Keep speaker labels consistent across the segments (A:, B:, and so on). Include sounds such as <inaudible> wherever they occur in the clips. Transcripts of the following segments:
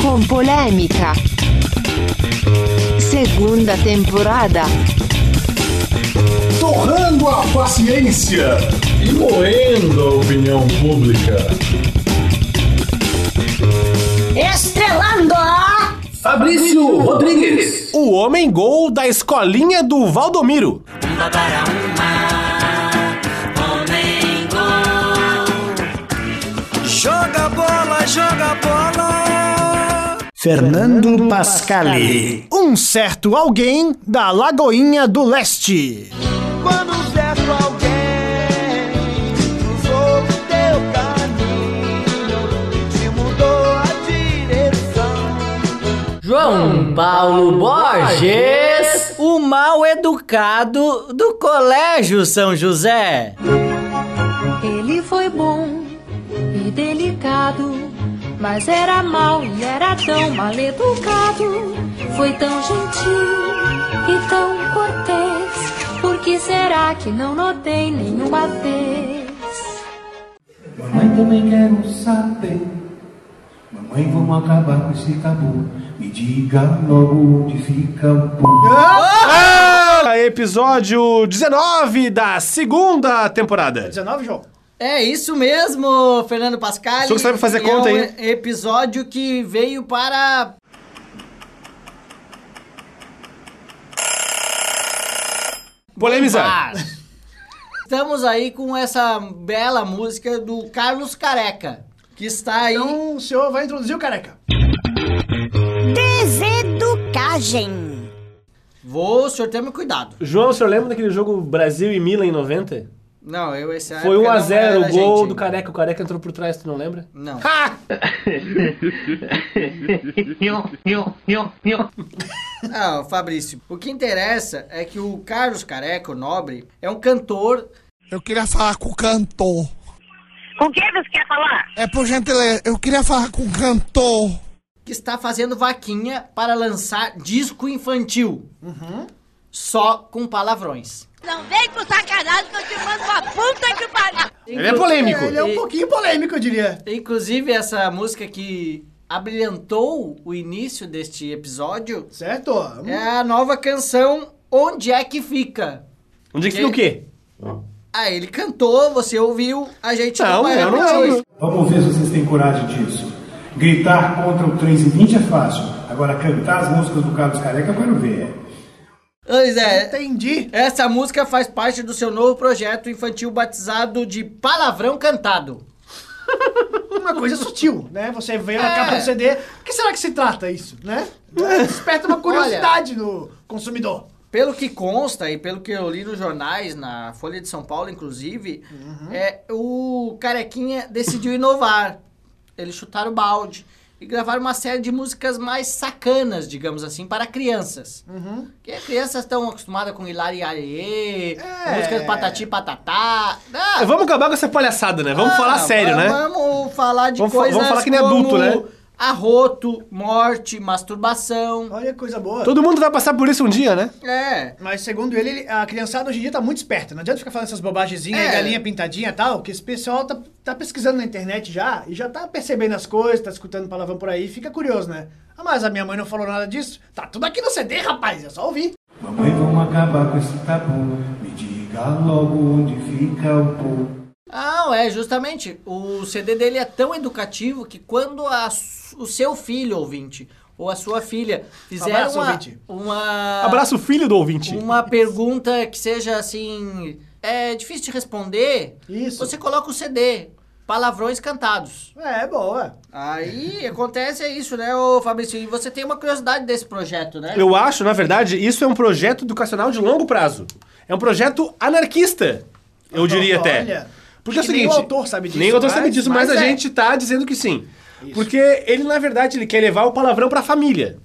A: com polêmica. Segunda temporada.
B: Torrando a paciência
C: e moendo a opinião pública.
D: Estrelando a
C: Fabrício Rodrigues.
E: O homem gol da escolinha do Valdomiro.
F: Uma para uma, homem gol.
G: Joga bola, joga bola.
H: Fernando Pascali.
I: Um certo alguém da Lagoinha do Leste.
G: Quando um certo alguém cruzou o teu caminho e te mudou a direção.
J: João Paulo Borges, o mal educado do Colégio São José.
K: Ele foi bom e delicado, mas era mal e era tão mal educado. Foi tão gentil e tão cortês. Por que será que não notei nenhuma vez?
L: Mamãe também quero saber. Mamãe, vamos acabar com esse tabu. Me diga logo onde fica o povo.
E: Ah, episódio 19 da segunda temporada.
I: 19, João?
J: É isso mesmo, Fernando Pascal.
E: O senhor sabe fazer
J: E
E: conta
J: é um
E: aí?
J: episódio que veio para
E: Polemizar.
J: Estamos aí com essa bela música do Carlos Careca, que está aí.
I: Então o senhor vai introduzir o careca.
D: Deseducagem.
J: Vou, o senhor tome cuidado.
E: João, o senhor lembra daquele jogo Brasil e Milan em 90?
J: Não, eu esse
E: Foi 1x0 o gol
J: gente.
E: do Careca. O Careca entrou por trás, tu não lembra?
J: Não.
E: Ha! <laughs>
J: Ah, Fabrício, o que interessa é que o Carlos Careca, o nobre, é um cantor.
M: Eu queria falar com o cantor.
D: Com quem você quer falar?
M: É por gentileza, eu queria falar com o cantor.
J: que está fazendo vaquinha para lançar disco infantil. Só com palavrões.
D: Não vem com sacanagem que eu te mando uma puta que pariu.
E: Ele é polêmico.
I: Ele é um pouquinho polêmico, eu diria.
J: Inclusive, essa música que abrilhantou o início deste episódio
I: Certo?
J: é a nova canção Onde é que fica?
E: Onde é que fica o quê?
J: Ah, ele cantou, você ouviu, a gente
E: Não,
J: vai
E: eu não
J: repetir.
L: Vamos ver se vocês têm coragem disso. Gritar contra o 3 e 20 é fácil. Agora, cantar as músicas do Carlos Careca eu quero ver.
J: Pois é,
I: Entendi.
J: essa música faz parte do seu novo projeto infantil batizado de Palavrão Cantado. <laughs>
I: Uma coisa sutil, né? Você vê na
J: É.
I: capa do CD. O que será que se trata isso, né? <laughs> Desperta uma curiosidade no consumidor.
J: Pelo que consta e pelo que eu li nos jornais, na Folha de São Paulo, inclusive, é, o Carequinha decidiu inovar. Eles chutaram o balde e gravaram uma série de músicas mais sacanas, digamos assim, para crianças. Porque as crianças estão acostumadas com Hilari Aie,
I: É.
J: músicas patati patatá. Ah,
E: Vamos acabar com essa palhaçada, né? Vamos
J: ah,
E: falar sério, né?
J: Vamos falar de
E: Vamos fa-
J: coisas
E: vamos falar que nem
J: como
E: adulto, né?
J: Arroto, morte, masturbação.
I: Olha que coisa boa.
E: Todo mundo vai passar por isso um dia, né?
J: É.
I: Mas segundo ele, ele- a criançada hoje em dia tá muito esperta. Não adianta ficar falando essas bobagemzinhas,
J: É.
I: galinha pintadinha e tal, que esse pessoal tá, tá pesquisando na internet já e já tá percebendo as coisas, tá escutando palavrão por aí, fica curioso, né? Ah, mas a minha mãe não falou nada disso. Tá tudo aqui no CD, rapaz, é só ouvir.
L: Mamãe, vamos acabar com esse tabu. Me diga logo onde fica o povo.
J: Não, é justamente. O CD dele é tão educativo que quando a o seu filho, ouvinte, ou a sua filha fizer
I: Abraço,
J: uma,
I: ouvinte.
J: uma,
E: Abraço filho do ouvinte.
J: uma pergunta que seja assim. É difícil de responder.
I: Isso.
J: Você coloca o CD. Palavrões cantados.
I: É, boa.
J: Aí acontece é isso, né, ô Fabrício? E você tem uma curiosidade desse projeto, né?
E: Eu acho, na verdade, isso é um projeto educacional de longo prazo. É um projeto anarquista, eu diria até. Porque é o
I: que nem
E: seguinte...
I: o autor sabe disso,
E: Nem o autor sabe
I: mas-
E: disso, mas,
I: mas
E: a
I: é.
E: gente tá dizendo que sim. Porque ele, na verdade, ele quer levar o palavrão pra família.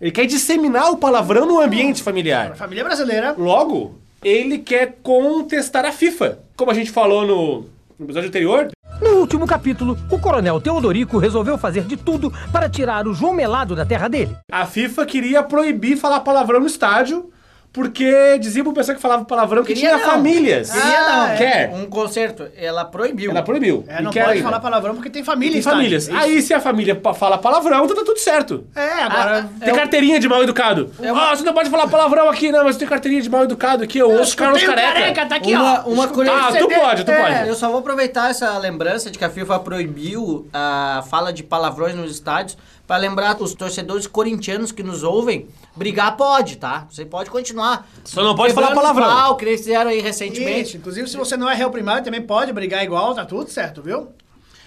E: Ele quer disseminar o palavrão no ambiente familiar.
I: Família brasileira.
E: Logo, ele quer contestar a FIFA. Como a gente falou no, no episódio anterior,
N: No último capítulo, o coronel Teodorico resolveu fazer de tudo para tirar o João Melado da terra dele.
E: a FIFA queria proibir falar palavrão no estádio porque dizia pro pessoal que falava palavrão que
J: Queria
E: tinha
J: não.
E: famílias.
J: Queria não.
E: Ah, Quer.
J: Um concerto, ela proibiu.
E: Ela proibiu.
I: É,
E: E
I: não
E: quer
I: pode
E: ainda.
I: falar palavrão porque tem família
E: Tem
I: em
E: famílias.
I: Isso.
E: Aí se a família pa- fala palavrão, então tá tudo certo.
I: É, agora...
E: Tem carteirinha de mal educado. Ah, você não pode falar palavrão aqui, não, mas tem carteirinha de mal educado aqui. Eu ouço Carlos
I: escutei o
E: Careca.
I: careca, tá aqui,
J: uma,
I: ó.
J: uma
I: Escutei
J: curiosidade.
E: Ah, tu pode, tu
J: É,
E: pode.
J: Eu só vou aproveitar essa lembrança de que a FIFA proibiu a fala de palavrões nos estádios para lembrar os torcedores corintianos que nos ouvem. Brigar pode, tá? Você pode continuar.
E: Só não pode falar palavrão.
J: pau, que eles fizeram aí recentemente.
I: Isso, inclusive se você não é réu primário, também pode brigar igual, tá tudo certo, viu?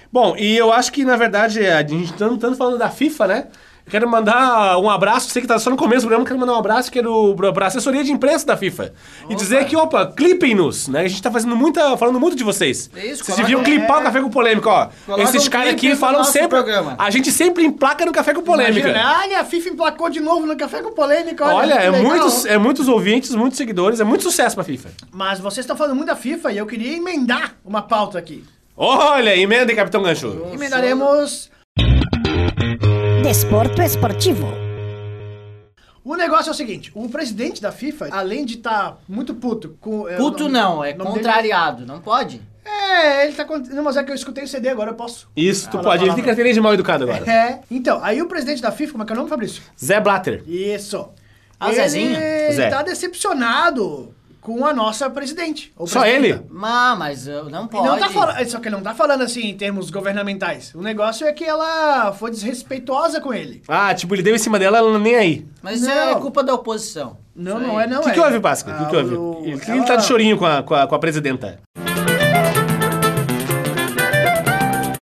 E: Bom, e eu acho que, na verdade, a gente tanto, tanto falando da FIFA, né? Eu quero mandar um abraço, sei que tá só no começo do programa, quero mandar um abraço que é do, pra assessoria de imprensa da FIFA. E dizer que, opa, clipem-nos, né? A gente tá fazendo muita, falando muito de vocês.
J: Isso,
E: Vocês deviam clipar o Café com Polêmica, ó.
J: Coloca
E: Esses
J: um
E: caras aqui falam sempre...
J: programa.
E: A gente sempre emplaca no Café com Polêmica.
I: Imagina, né? olha, a FIFA emplacou de novo no Café com Polêmica. Olha,
E: Olha, é
I: legal.
E: muitos, é muitos ouvintes, muitos seguidores, é muito sucesso pra FIFA.
I: Mas vocês estão falando muito da FIFA e eu queria emendar uma pauta aqui.
E: Olha, emenda Capitão Gancho.
I: Emendaremos...
F: Desporto esportivo.
I: O negócio é o seguinte, o presidente da FIFA, além de estar muito puto com... é,
J: Puto
I: nome-
J: não, é
I: o nome dele-
J: contrariado, não pode?
I: É, ele tá... Não, mas é que eu escutei o CD, agora eu posso...
E: Isso, tu
I: Fala,
E: pode. Ele tem carteirinha de mal educado agora.
I: É, então, aí o presidente da FIFA, como é que é o nome, Fabrício?
E: Zé Blatter.
I: Isso.
J: Ah,
I: ele
J: Zezinho?
E: Zé.
I: tá decepcionado com a nossa presidente. ou
E: Só ele?
J: Mas, mas uh, não pode.
I: não tá falando, só que ele não tá falando assim em termos governamentais. O negócio é que ela foi desrespeitosa com ele.
E: Ah, tipo, ele deu em cima dela, ela nem aí.
J: Mas isso
I: Não.
J: é culpa da oposição.
I: Não,
J: Isso
I: não
J: aí.
I: é não
E: O que,
I: é.
E: que houve, Páscoa? O que, que
I: Ah,
E: houve?
I: o-
E: Ele,
I: ela-
E: ele tá de chorinho com a, com a, com a presidenta.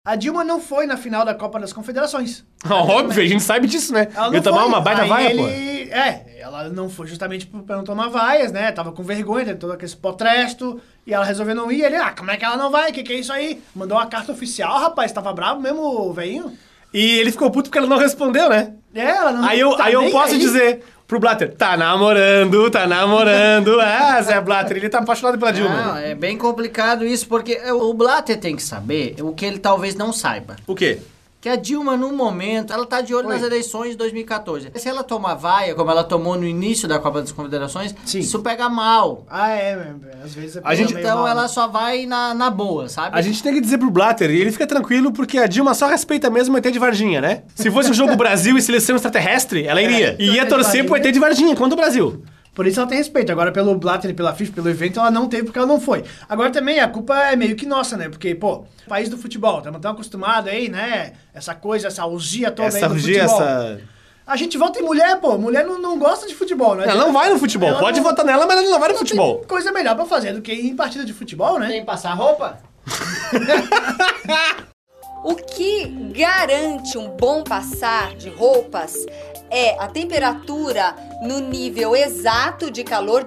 I: A Dilma não foi na final da Copa das Confederações. <laughs>
E: Óbvio, a gente sabe disso, né?
I: Ela não
E: Eu tomar
I: foi.
E: uma baita
I: Aí
E: vaia,
I: ele...
E: pô.
I: É, ela não foi justamente pra não tomar vaias, né? Tava com vergonha, teve todo aquele potresto. E ela resolveu não ir. Ele, ah, como é que ela não vai? O que, que é isso aí? Mandou uma carta oficial, rapaz. Tava bravo mesmo, o velhinho.
E: E ele ficou puto porque ela não respondeu, né?
I: É, ela não
E: Aí eu,
I: tá
E: aí eu posso
I: aí.
E: dizer pro Blatter, tá namorando, tá namorando. Ah, <laughs> Zé Blatter, ele tá apaixonado pela Dilma.
J: Não, é bem complicado isso, porque o Blatter tem que saber o que ele talvez não saiba.
E: O quê?
J: Que a Dilma, no momento, ela tá de olho nas eleições de 2014. Se ela tomar vaia, como ela tomou no início da Copa das Confederações, isso pega mal.
I: Ah, é, às vezes é
E: A gente-
J: Então
I: mal,
J: ela
I: né?
J: só vai na, na boa, sabe?
E: A gente tem que dizer pro Blatter, e ele fica tranquilo, porque a Dilma só respeita mesmo o ET de Varginha, né? Se fosse um jogo Brasil e seleção extraterrestre, ela iria. E ia torcer pro ET de Varginha contra o Brasil.
I: Por isso ela tem respeito. Agora, pelo Blatter e pela FIFA, pelo evento, ela não teve porque ela não foi. Agora também a culpa é meio que nossa, né? Porque, pô, país do futebol, estamos tão acostumados aí, né? Essa coisa, essa orgia toda
E: Essa
I: aí do
E: orgia,
I: futebol.
E: essa...
I: A gente vota em mulher, pô. Mulher não, não gosta de futebol, né?
E: Ela não vai no futebol.
I: Ela
E: Pode
I: não-
E: votar nela, mas ela não vai no futebol.
I: Tem coisa melhor pra fazer do que ir em partida de futebol, né?
J: Tem que passar roupa? <laughs>
O: O que garante um bom passar de roupas é a temperatura no nível exato de calor.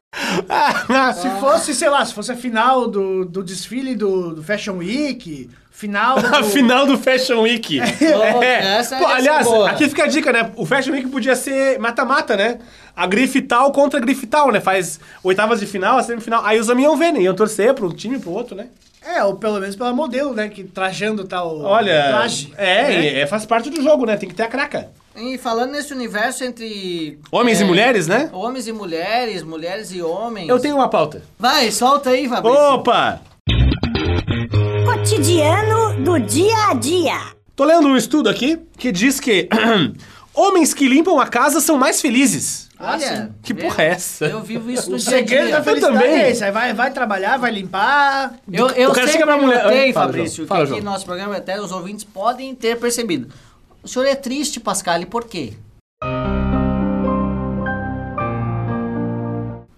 I: Se fosse, sei lá, se fosse a final do, do desfile do, do Fashion Week, final <laughs> do...
E: A final do Fashion Week. É.
J: essa
E: Pô, aliás,
J: boa.
E: aqui fica a dica, né? O Fashion Week podia ser mata-mata, né? A grife tal contra a grife tal, né? Faz oitavas de final, a semifinal. Aí os ver, né? Iam torcer pra um time e pro outro, né?
I: É, ou pelo menos pela modelo, né? Que trajando tal
E: Olha,
I: traje.
E: é,
I: né?
E: é, faz parte do jogo, né? Tem que ter a craca.
J: E falando nesse universo entre...
E: Homens e mulheres, né?
J: Homens e mulheres, mulheres e homens...
E: Eu tenho uma pauta.
J: Vai, solta aí, Fabrício.
E: Opa!
F: Cotidiano do dia a dia.
E: Tô lendo um estudo aqui que diz que <clears throat> homens que limpam a casa são mais felizes.
J: Olha,
E: Que porra é essa?
J: Eu vivo isso <laughs> no
I: O
J: dia a dia.
I: da felicidade
E: também.
I: é esse. Vai, vai trabalhar, vai limpar.
J: Eu, eu
E: O cara
J: sempre
E: chega pra mulher-
J: notei,
E: Fala,
J: Fabrício,
E: João.
J: que
E: Fala,
J: aqui
E: João.
J: no nosso programa até os ouvintes podem ter percebido. O senhor é triste, Pascal, e por quê?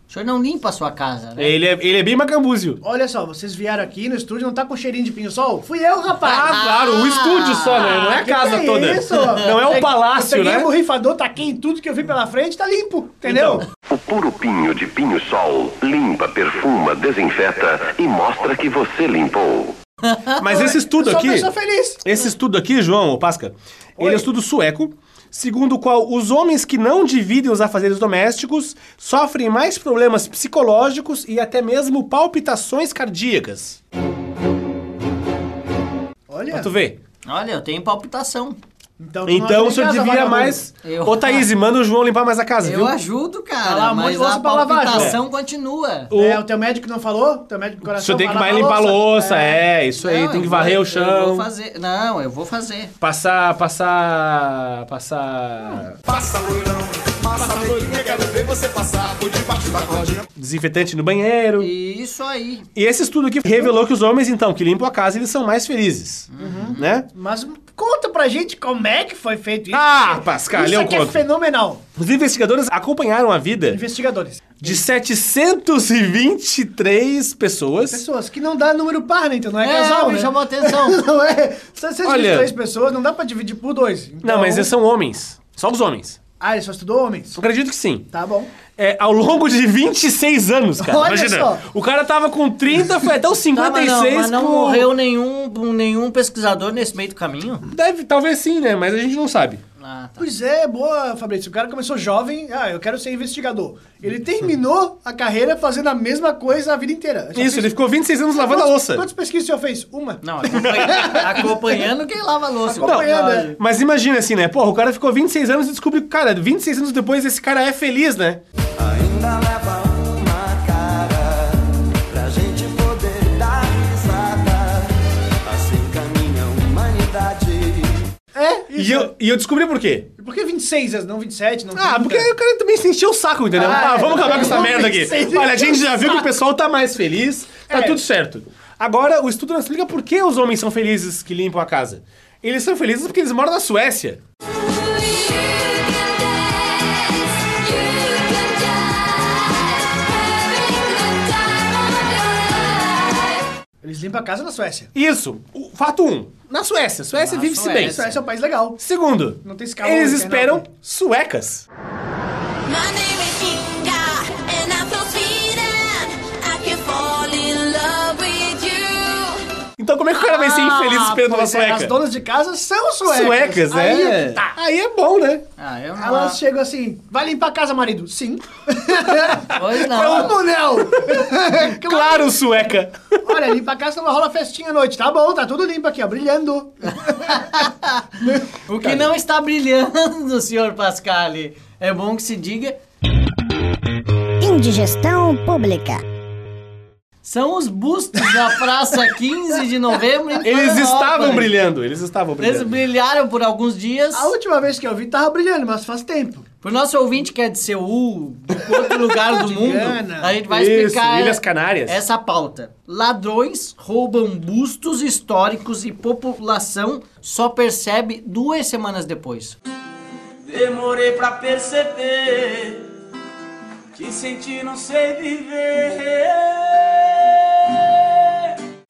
J: O senhor não limpa a sua casa, né?
E: Ele é, ele é bem macambúzio.
I: Olha só, vocês vieram aqui no estúdio, não tá com cheirinho de pinho-sol? Fui eu, rapaz!
E: Ah, claro, o estúdio só, né? Não é a
I: que
E: casa
I: que é
E: toda.
I: isso?
E: Não é o
I: Eu
E: palácio, né?
I: o borrifador, taquei em tudo que eu vi pela frente, tá limpo, entendeu?
E: Então.
P: O puro pinho de pinho-sol limpa, perfuma, desinfeta e mostra que você limpou. <laughs>
E: Mas esse estudo
I: Eu sou
E: aqui. Esse estudo aqui, João, ô Pasca, ele é um estudo sueco, segundo o qual os homens que não dividem os afazeres domésticos sofrem mais problemas psicológicos e até mesmo palpitações cardíacas.
I: Olha.
E: Pra tu ver.
J: Olha, eu tenho palpitação.
I: Então,
E: Então o senhor
I: casa,
E: devia
I: vagabundo.
E: mais.
J: Eu-
E: Ô, Thaís, manda o João limpar mais a casa,
J: Eu
E: viu?
J: ajudo,
I: Tá
J: cara,
I: de
J: mas a palpitação continua.
E: O-
I: É, o teu médico não falou? Teu médico do
E: O
I: coração
E: senhor tem que mais limpar a louça,
I: É.
E: é, isso aí,
J: Não,
E: tem
J: eu
E: que
J: vou-
E: varrer o
J: Eu
E: chão.
J: vou fazer. Não, eu vou fazer.
E: Passar, passar. Passar.
B: Passa loirão, passa loirinha, quero ver você passar por debaixo da cordinha.
E: Desinfetante no banheiro.
J: Isso aí.
E: E esse estudo aqui revelou que os homens, então, que limpam a casa, eles são mais felizes. Né?
I: Mas conta pra gente como é que foi feito isso.
E: Ah, Pascal,
I: isso
E: eu
I: aqui é
E: conto.
I: fenomenal.
E: Os investigadores acompanharam a vida
I: Investigadores.
E: de 723 pessoas.
I: Pessoas que não dá número par, né? Então não é,
J: É,
I: casal,
J: me
I: né?
J: chamou a <laughs> atenção.
I: não é. 723
E: Olha-
I: pessoas, não dá pra dividir por dois.
E: Não,
I: Então-
E: mas eles são homens. Só os homens.
I: Ah, ele só estudou homens?
E: Eu acredito que sim.
I: Tá bom.
E: É, ao longo de 26 anos, cara.
I: Olha
E: Imagina.
I: só.
E: O cara tava com 30, foi até os
J: Tá, mas
E: 56
J: não, mas não
E: com-
J: morreu nenhum, nenhum pesquisador nesse meio do caminho?
E: Deve, talvez sim, né? Mas a gente não sabe.
J: Ah, tá.
I: Pois é, boa, Fabrício. O cara começou jovem, ah, eu quero ser investigador. Ele terminou a carreira fazendo a mesma coisa a vida inteira. Só
E: Isso,
I: fez-
E: ele ficou 26 anos lavando a
I: Quantos-
E: louça.
I: Quantas pesquisas o senhor fez? Uma?
J: Não, acompanhando, acompanhando quem lava a louça.
I: Acompanhando,
J: Não,
I: é.
E: Mas imagina assim, né? Porra, o cara ficou 26 anos e descobriu que, cara, 26 anos depois esse cara é feliz, né?
G: Ainda
E: E eu, e eu descobri por quê.
I: Por que 26, não 27, não
E: Ah,
I: 30?
E: porque aí o cara também se encheu o saco, entendeu?
I: Ah,
E: Ah, vamos
I: é.
E: acabar com essa
I: Vamos
E: merda aqui. Olha, a gente já viu que o pessoal tá mais feliz, tá
I: É.
E: tudo certo. Agora, o estudo nos explica por que os homens são felizes que limpam a casa. Eles são felizes porque eles moram na Suécia.
I: Eles limpam a casa na Suécia.
E: Isso. O fato 1. Um, na Suécia. Suécia vive-se bem.
I: Suécia é um país legal.
E: Segundo,
I: Não tem
E: eles esperam suecas. Como é que o cara vai ser infeliz esperando uma
I: é,
E: sueca?
I: As donas de casa são suecas.
E: Suecas,
I: Aí
E: é.
I: que tá.
E: Aí é bom, né?
J: Ah, eu não.
I: Elas chegam assim, vai limpar a casa, marido? Sim.
J: Pois não.
I: Como não? <laughs>
E: Claro, sueca.
I: Olha, limpa a casa, não rola festinha à noite. Tá bom, tá tudo limpo aqui, ó, brilhando. <laughs>
J: O que não está brilhando, senhor Pascali, é bom que se diga,
F: Indigestão pública.
J: São os bustos na Praça <laughs> 15 de Novembro em
E: Eles estavam brilhando, eles estavam
J: Eles
E: brilhando.
J: brilharam por alguns dias.
I: A última vez que eu vi, tava brilhando, mas faz tempo.
J: Pro nosso ouvinte que é de Seul, de outro lugar do <laughs> mundo, a gente vai
E: Isso,
J: explicar
E: Ilhas Canárias.
J: essa pauta. Ladrões roubam bustos históricos e população só percebe duas semanas depois.
G: Demorei pra perceber que sem ti não sei viver.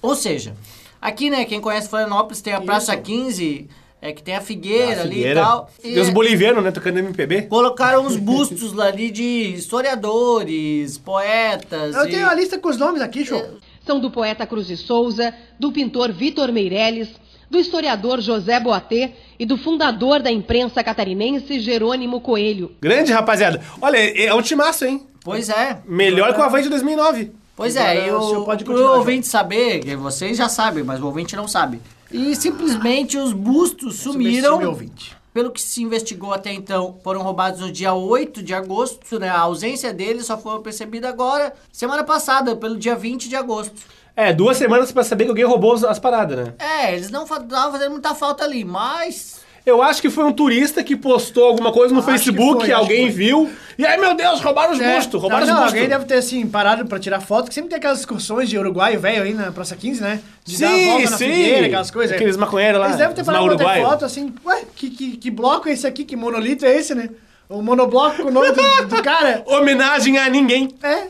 J: Ou seja, aqui, né, quem conhece Florianópolis tem a Praça 15, é que tem a figueira, ali e tal. E
E: Tem os bolivianos, né, tocando MPB.
J: colocaram uns <laughs> bustos lá ali de historiadores, poetas.
I: Eu
J: e-
I: tenho a lista com os nomes aqui, show.
Q: São do poeta Cruz de Souza, do pintor Vitor Meirelles, do historiador José Boatê e do fundador da imprensa catarinense Jerônimo Coelho.
E: Grande, rapaziada. Olha, é um timaço, hein?
J: Pois é.
E: Melhor que o Havaí de 2009.
J: Pois
I: Agora
J: é, e
I: o senhor
J: o,
I: pode continuar,
J: ouvinte saber, que vocês já sabem, mas o ouvinte não sabe. E simplesmente os bustos sumiram.
I: Subestime o ouvinte.
J: Pelo que se investigou até então, foram roubados no dia 8 de agosto, né? A ausência deles só foi percebida agora, semana passada, pelo dia 20 de agosto.
E: É, duas semanas pra saber que alguém roubou as paradas, né?
J: É, eles não estavam fazendo muita falta ali, mas.
E: Eu acho que foi um turista que postou alguma coisa no
I: Acho que
E: Facebook,
I: foi,
E: alguém viu. E aí, meu Deus, roubaram os
I: É,
E: bustos, roubaram
I: não,
E: os bustos.
I: alguém deve ter, assim, parado pra tirar foto, que sempre tem aquelas excursões de uruguaio velho aí na Praça 15, né? De dar a
E: Sim,
I: volta na
E: sim.
I: figueira, aquelas coisas.
E: Aqueles maconheiros lá,
I: Eles devem ter parado pra ter foto, assim, ué, que, que, que bloco é esse aqui? Que monolito é esse, né? O monobloco com o nome do, do cara. <laughs>
E: Homenagem a ninguém.
I: É, é,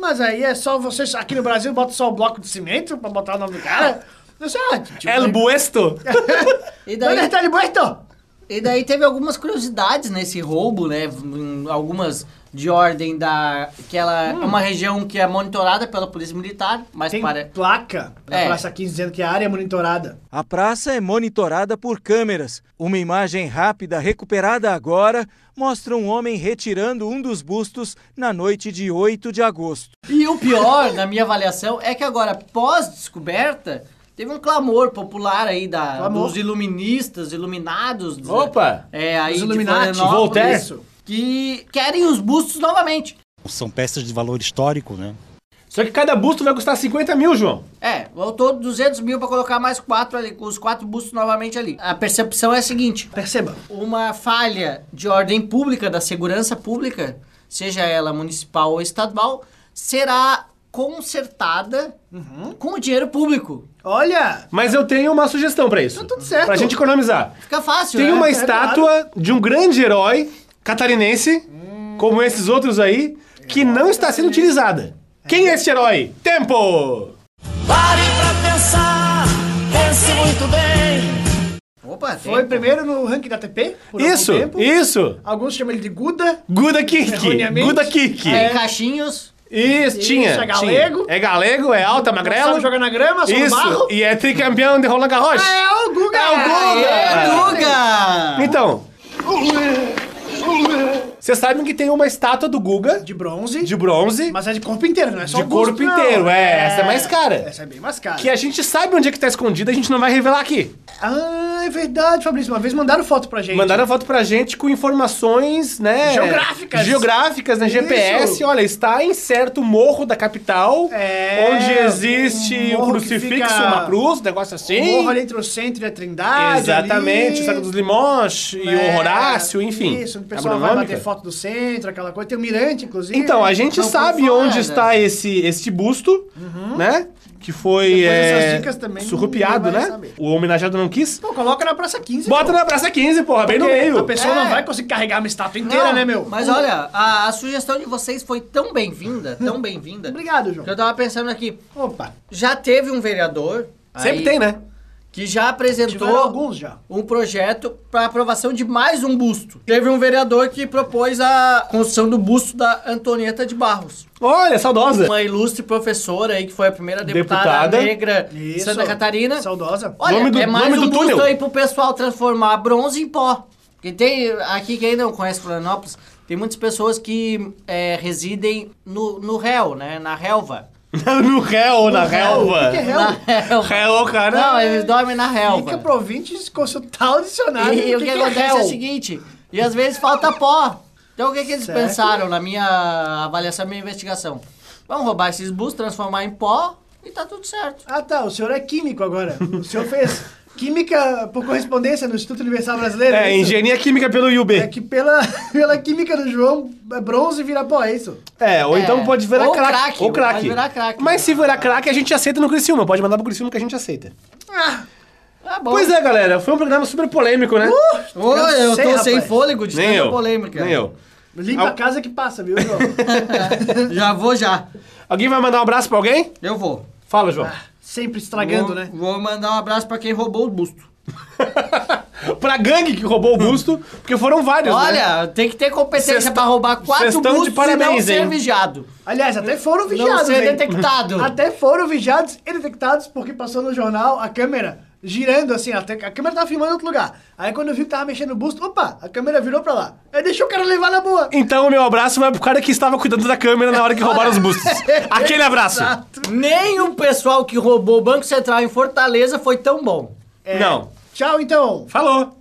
I: mas aí é só vocês, aqui no Brasil, botam só o bloco de cimento pra botar o nome do cara. <laughs> Sei, ah, tipo,
E: El Buesto. <laughs>
J: E
I: Onde está ele Buesto?
J: E daí teve algumas curiosidades nesse roubo, né? Algumas de ordem da. que ela é uma região que é monitorada pela Polícia Militar, mas
I: Tem
J: para.
I: placa na
J: É.
I: Praça 15 dizendo que a área é monitorada.
R: A praça é monitorada por câmeras. Uma imagem rápida recuperada agora mostra um homem retirando um dos bustos na noite de 8 de agosto.
J: E o pior, na minha avaliação, é que agora, pós-descoberta, teve um clamor popular aí da,
I: Clamor.
J: dos iluministas, iluminados.
E: Opa!
J: É, aí
I: Os
J: de
I: Illuminati,
E: Voltaire.
J: Que querem os bustos novamente.
S: São peças de valor histórico, né?
E: Só que cada busto vai custar 50 mil, João.
J: É, voltou 200 mil pra colocar mais quatro ali, com os quatro bustos novamente ali. A percepção é a seguinte:
I: Perceba.
J: uma falha de ordem pública, da segurança pública, seja ela municipal ou estadual, será consertada com o dinheiro público.
I: Olha!
E: Mas eu tenho uma sugestão pra isso.
I: Tá tudo certo.
E: Pra gente economizar.
J: Fica fácil,
E: Tem
J: né?
E: uma
J: É
E: estátua de um grande herói catarinense, como esses outros aí, que não está sendo utilizada. Quem é esse herói? Tempo!
G: Pare pra pensar, pense muito bem.
J: Opa,
I: Foi primeiro no ranking da TP, por
E: Isso,
I: algum tempo.
E: isso.
I: Alguns chamam ele de Guda.
E: Guda.
I: Erroneamente.
E: Guda Kik.
J: Aí, caixinhos.
E: Isso, tinha.
I: Isso, é galego.
E: tinha. É galego, é alta, magrelo.
I: sabe jogar na grama, só no
E: Isso,
I: barro.
E: e é tricampeão de Roland Garros.
I: Ah, é o Guga!
E: É o Guga!
J: É, Guga!
E: Então, vocês sabem que tem uma estátua do Guga
I: De bronze.
E: de bronze,
I: Mas é de corpo inteiro, não é só
E: de
I: o busto,
E: corpo
I: não.
E: inteiro. É, essa é mais cara.
I: Essa é bem mais cara.
E: Que a gente sabe onde é que tá escondida, a gente não vai revelar aqui.
I: Ah, é verdade, Fabrício. Uma vez mandaram foto pra gente.
E: Mandaram foto pra gente com informações, né?
I: Geográficas.
E: Geográficas, né?
I: Isso.
E: GPS. Olha, está em certo morro da capital,
I: É,
E: onde existe
I: um
E: crucifixo, uma cruz, um negócio assim.
I: O morro ali entre o centro e a Trindade.
E: Exatamente,
I: ali.
E: o Saco dos Limões e
I: É,
E: o Horácio, enfim.
I: Isso, o pessoal vai bater foto do centro, aquela coisa. Tem o Mirante, inclusive.
E: Então, a gente
J: Não, por
E: sabe onde
J: né?
E: está esse, este busto, né? Que foi é,
I: dicas também
E: surrupiado, né?
I: saber.
E: O homenageado não quis.
I: Pô, coloca na Praça 15.
E: Bota
I: pô.
E: na Praça 15, porra, bem no
I: Porque
E: meio.
I: A pessoa
J: É.
I: não vai conseguir carregar uma estátua inteira,
J: Não,
I: né, meu?
J: Mas olha, a, a sugestão de vocês foi tão bem-vinda, tão bem-vinda, <laughs>
I: Obrigado, João.
J: que eu tava pensando aqui.
I: Opa.
J: Já teve um vereador.
E: Sempre
J: aí,
E: tem, né?
J: Que já apresentou
I: Tiveram alguns já.
J: um projeto para aprovação de mais um busto. Teve um vereador que propôs a construção do busto da Antonieta de Barros.
E: Olha, saudosa.
J: Uma ilustre professora aí que foi a primeira deputada,
E: Deputada.
J: negra de. Santa Catarina.
I: Saudosa.
J: Olha,
E: Nome do-
J: é mais
E: nome
J: um
E: do túnel.
J: busto aí pro pessoal transformar bronze em pó. Porque tem, aqui quem não conhece Florianópolis, tem muitas pessoas que é, residem no, no réu, né? Na relva. <laughs>
E: no réu, na relva.
I: O que é réu?
J: Na relva. <laughs>
E: Réu, cara.
J: Não, eles dormem na
I: Fica
J: relva.
I: pro ouvinte consultar o dicionário.
J: E, o que,
I: é
J: acontece é,
I: réu.
J: o seguinte, e às vezes falta pó. Então o que, que eles
I: Certo.
J: pensaram na minha avaliação, minha investigação? Vamos roubar esses bustos, transformar em pó e tá tudo certo.
I: Ah, tá. O senhor é químico agora. O senhor fez <laughs> química por correspondência no Instituto Universal Brasileiro.
E: É,
I: isso?
E: engenharia química pelo IUB.
I: É que pela, <laughs> pela química do João, é bronze vira pó, é isso?
E: É, ou
J: É,
E: então pode virar
J: craque,
E: Ou
J: craque.
E: Mas se virar crack, a gente aceita no Criciúma. Pode mandar pro Criciúma que a gente aceita.
J: Tá bom.
E: Pois é, galera. Foi um programa super polêmico, né?
J: Ô, eu tô
I: Cansei,
J: sem
I: rapaz.
J: fôlego de tanta
E: eu.
J: polêmica.
E: Nem eu.
I: Limpa
E: Al-
I: a casa que passa, viu, João? <laughs>
J: Já vou já.
E: Alguém vai mandar um abraço pra alguém?
J: Eu vou.
E: Fala, João.
I: Sempre estragando,
J: vou,
I: né?
J: Vou mandar um abraço pra quem roubou o busto. <laughs>
E: pra gangue que roubou o busto, porque foram vários, né?
J: Olha, tem que ter competência
E: Cês
J: pra roubar quatro
E: tão de
J: bustos e não
E: parabéns,
J: ser
E: hein?
J: vigiado.
I: Aliás, até foram vigiados,
J: ser
I: hein?
J: detectado. <laughs>
I: Até foram vigiados e detectados porque passou no jornal a câmera girando assim, até, a câmera tava filmando em outro lugar. Aí quando viu que tava mexendo no busto, opa, a câmera virou pra lá. Aí deixou o cara levar na boa.
E: Então o meu abraço vai pro cara que estava cuidando da câmera na hora que roubaram os bustos. <laughs> Aquele abraço.
J: Nem o pessoal que roubou o Banco Central em Fortaleza foi tão bom.
E: Não.
I: Tchau, então.
E: Falou.